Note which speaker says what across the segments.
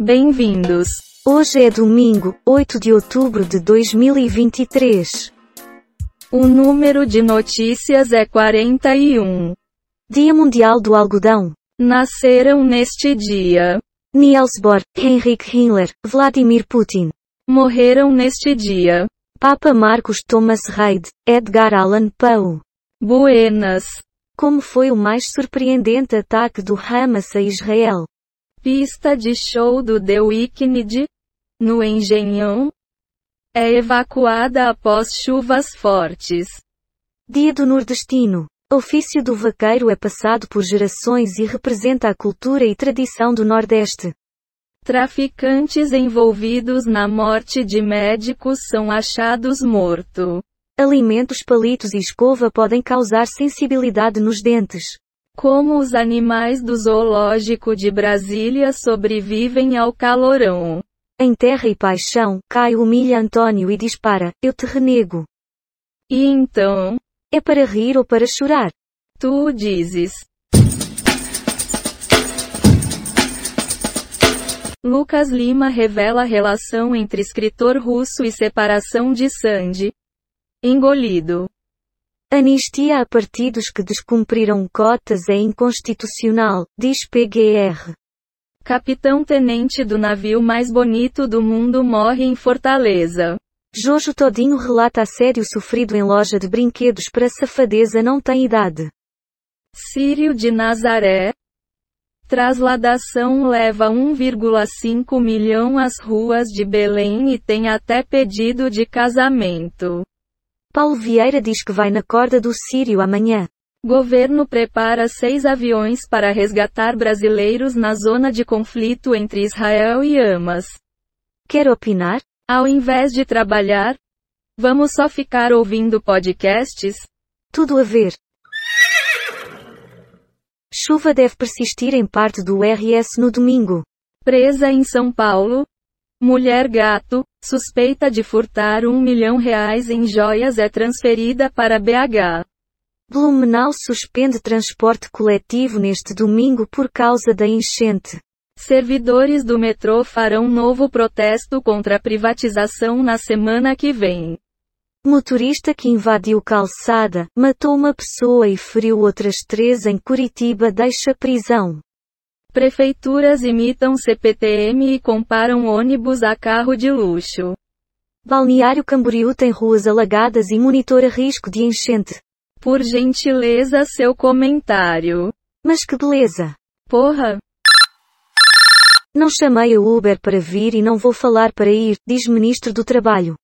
Speaker 1: Bem-vindos!
Speaker 2: Hoje é domingo, 8 de outubro de 2023.
Speaker 1: O número de notícias é 41.
Speaker 2: Dia Mundial do Algodão.
Speaker 1: Nasceram neste dia.
Speaker 2: Niels Bohr, Heinrich Himmler, Vladimir Putin.
Speaker 1: Morreram neste dia.
Speaker 2: Papa Marcos Thomas Reid, Edgar Allan Poe.
Speaker 1: Buenas.
Speaker 2: Como foi o mais surpreendente ataque do Hamas a Israel?
Speaker 1: Pista de show do The Weeknd, no Engenhão, é evacuada após chuvas fortes.
Speaker 2: Dia do Nordestino. Ofício do vaqueiro é passado por gerações e representa a cultura e tradição do Nordeste.
Speaker 1: Traficantes envolvidos na morte de médicos são achados mortos.
Speaker 2: Alimentos palitos e escova podem causar sensibilidade nos dentes.
Speaker 1: Como os animais do zoológico de Brasília sobrevivem ao calorão.
Speaker 2: Em terra e paixão, Caio humilha Antônio e dispara, eu te renego.
Speaker 1: E então?
Speaker 2: É para rir ou para chorar?
Speaker 1: Tu dizes. Lucas Lima revela a relação entre escritor russo e separação de Sandy. Engolido.
Speaker 2: Anistia a partidos que descumpriram cotas é inconstitucional, diz PGR.
Speaker 1: Capitão-tenente do navio mais bonito do mundo morre em Fortaleza.
Speaker 2: Jojo Todinho relata assédio sofrido em loja de brinquedos para safadeza não tem idade.
Speaker 1: Sírio de Nazaré. Trasladação leva 1,5 milhão às ruas de Belém e tem até pedido de casamento.
Speaker 2: Paulo Vieira diz que vai na corda do Sírio amanhã.
Speaker 1: Governo prepara seis aviões para resgatar brasileiros na zona de conflito entre Israel e Hamas.
Speaker 2: Quer opinar?
Speaker 1: Ao invés de trabalhar, vamos só ficar ouvindo podcasts?
Speaker 2: Tudo a ver. Chuva deve persistir em parte do RS no domingo.
Speaker 1: Presa em São Paulo, Mulher gato, suspeita de furtar um milhão reais em joias é transferida para BH.
Speaker 2: Blumenau suspende transporte coletivo neste domingo por causa da enchente.
Speaker 1: Servidores do metrô farão novo protesto contra a privatização na semana que vem.
Speaker 2: Motorista que invadiu calçada, matou uma pessoa e feriu outras três em Curitiba deixa prisão.
Speaker 1: Prefeituras imitam CPTM e comparam ônibus a carro de luxo.
Speaker 2: Balneário Camboriú tem ruas alagadas e monitora risco de enchente.
Speaker 1: Por gentileza seu comentário.
Speaker 2: Mas que beleza!
Speaker 1: Porra!
Speaker 2: Não chamei a Uber para vir e não vou falar para ir, diz ministro do Trabalho.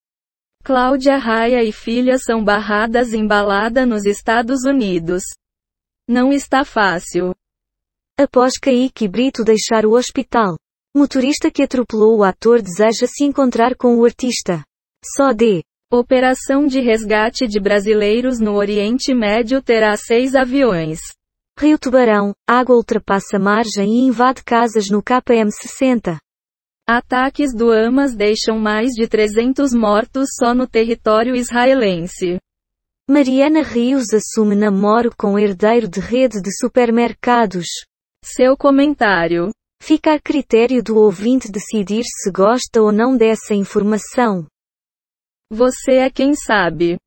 Speaker 1: Cláudia Raia e filha são barradas em balada nos Estados Unidos. Não está fácil.
Speaker 2: Após Kaique Brito deixar o hospital. Motorista que atropelou o ator deseja se encontrar com o artista. Só de.
Speaker 1: Operação de resgate de brasileiros no Oriente Médio terá seis aviões.
Speaker 2: Rio Tubarão, água ultrapassa margem e invade casas no KM60.
Speaker 1: Ataques do Hamas deixam mais de 300 mortos só no território israelense.
Speaker 2: Mariana Rios assume namoro com herdeiro de rede de supermercados.
Speaker 1: Seu comentário.
Speaker 2: Fica a critério do ouvinte decidir se gosta ou não dessa informação.
Speaker 1: Você é quem sabe.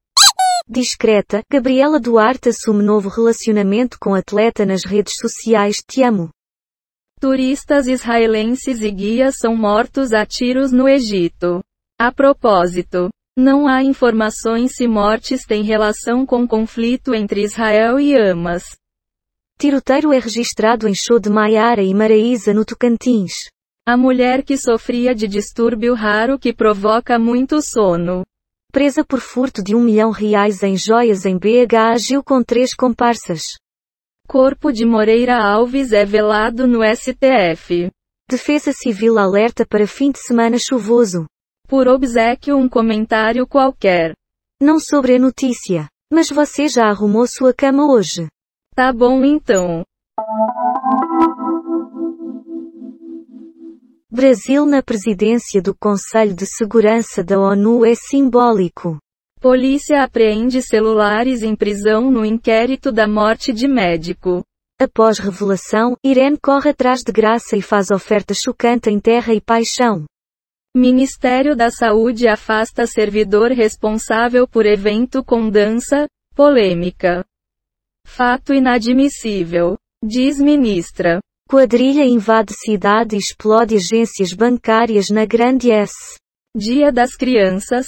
Speaker 2: Discreta, Gabriela Duarte assume novo relacionamento com atleta nas redes sociais Te amo.
Speaker 1: Turistas israelenses e guias são mortos a tiros no Egito. A propósito, não há informações se mortes têm relação com conflito entre Israel e Hamas.
Speaker 2: Tiroteiro é registrado em show de Maiara e Maraísa no Tocantins.
Speaker 1: A mulher que sofria de distúrbio raro que provoca muito sono.
Speaker 2: Presa por furto de um milhão reais em joias em BH agiu com três comparsas.
Speaker 1: Corpo de Moreira Alves é velado no STF.
Speaker 2: Defesa Civil alerta para fim de semana chuvoso.
Speaker 1: Por obsequio um comentário qualquer.
Speaker 2: Não sobre a notícia. Mas você já arrumou sua cama hoje?
Speaker 1: Tá bom então.
Speaker 2: Brasil na presidência do Conselho de Segurança da ONU é simbólico.
Speaker 1: Polícia apreende celulares em prisão no inquérito da morte de médico.
Speaker 2: Após revelação, Irene corre atrás de graça e faz oferta chocante em terra e paixão.
Speaker 1: Ministério da Saúde afasta servidor responsável por evento com dança, polêmica. Fato inadmissível. Diz ministra.
Speaker 2: Quadrilha invade cidade e explode agências bancárias na Grande S.
Speaker 1: Dia das Crianças.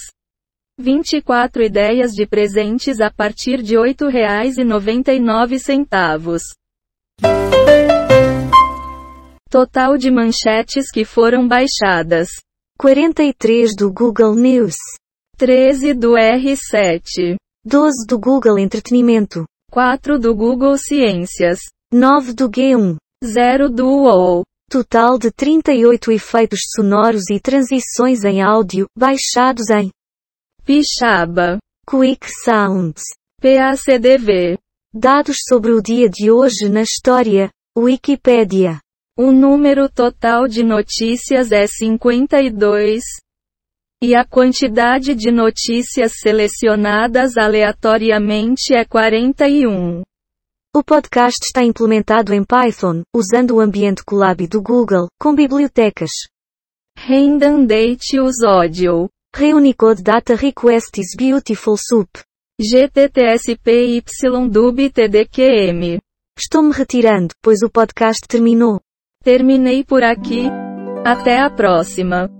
Speaker 1: 24 ideias de presentes a partir de R$ 8,99. Total de manchetes que foram baixadas.
Speaker 2: 43 do Google News.
Speaker 1: 13 do R7.
Speaker 2: 12 do Google Entretenimento.
Speaker 1: 4 do Google Ciências.
Speaker 2: 9 do G1.
Speaker 1: 0 do UOL.
Speaker 2: Total de 38 efeitos sonoros e transições em áudio, baixados em
Speaker 1: Pixaba.
Speaker 2: Quick Sounds.
Speaker 1: PACDV.
Speaker 2: Dados sobre o dia de hoje na história. Wikipédia.
Speaker 1: O número total de notícias é 52. E a quantidade de notícias selecionadas aleatoriamente é 41.
Speaker 2: O podcast está implementado em Python, usando o ambiente Colab do Google, com bibliotecas.
Speaker 1: Redundante use audio.
Speaker 2: Reunicode Data Request is Beautiful Soup.
Speaker 1: GTTSPY TDQM.
Speaker 2: Estou me retirando, pois o podcast terminou.
Speaker 1: Terminei por aqui. Até a próxima.